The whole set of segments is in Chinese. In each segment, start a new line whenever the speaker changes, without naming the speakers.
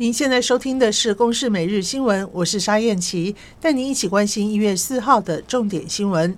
您现在收听的是《公视每日新闻》，我是沙燕琪，带您一起关心一月四号的重点新闻。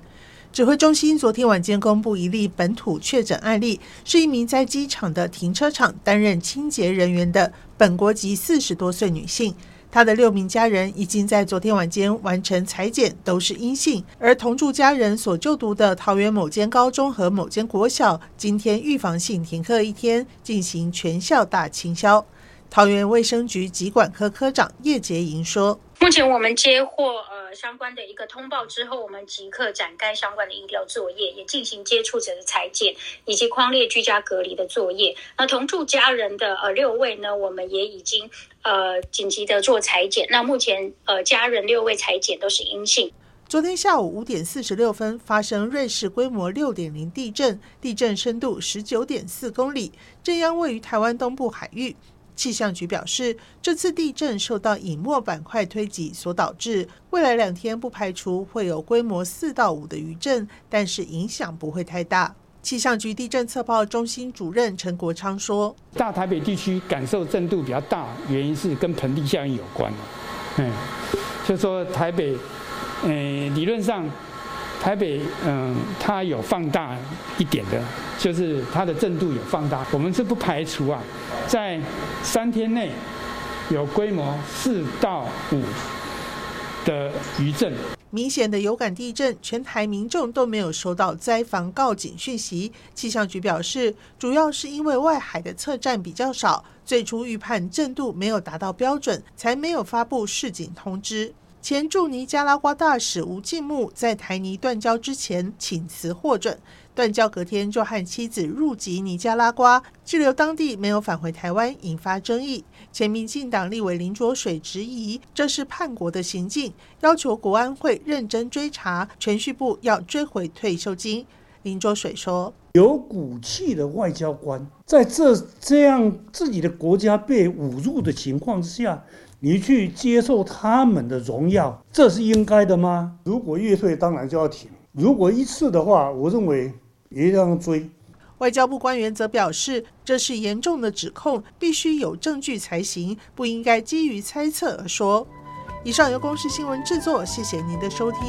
指挥中心昨天晚间公布一例本土确诊案例，是一名在机场的停车场担任清洁人员的本国籍四十多岁女性。她的六名家人已经在昨天晚间完成采检，都是阴性。而同住家人所就读的桃园某间高中和某间国小，今天预防性停课一天，进行全校大清消。桃园卫生局疾管科科长叶杰莹说：“
目前我们接获呃相关的一个通报之后，我们即刻展开相关的医疗作业，也进行接触者的裁剪以及框列居家隔离的作业。那同住家人的呃六位呢，我们也已经呃紧急的做裁剪。那目前呃家人六位裁剪都是阴性。
昨天下午五点四十六分发生瑞士规模六点零地震，地震深度十九点四公里，震央位于台湾东部海域。”气象局表示，这次地震受到隐没板块推挤所导致，未来两天不排除会有规模四到五的余震，但是影响不会太大。气象局地震测报中心主任陈国昌说：“
大台北地区感受震度比较大，原因是跟盆地效应有关。嗯，就说台北，嗯，理论上。”台北，嗯，它有放大一点的，就是它的震度有放大。我们是不排除啊，在三天内有规模四到五的余震。
明显的有感地震，全台民众都没有收到灾防告警讯息。气象局表示，主要是因为外海的测站比较少，最初预判震度没有达到标准，才没有发布示警通知。前驻尼加拉瓜大使吴敬木在台尼断交之前请辞获准，断交隔天就和妻子入籍尼加拉瓜，滞留当地没有返回台湾，引发争议。前民进党立委林卓水质疑这是叛国的行径，要求国安会认真追查，銓叙部要追回退休金。林卓水说：“
有骨气的外交官在这这样自己的国家被侮辱的情况之下。”你去接受他们的荣耀，这是应该的吗？如果越退，当然就要停；如果一次的话，我认为也要追。
外交部官员则表示，这是严重的指控，必须有证据才行，不应该基于猜测而说。以上由公视新闻制作，谢谢您的收听。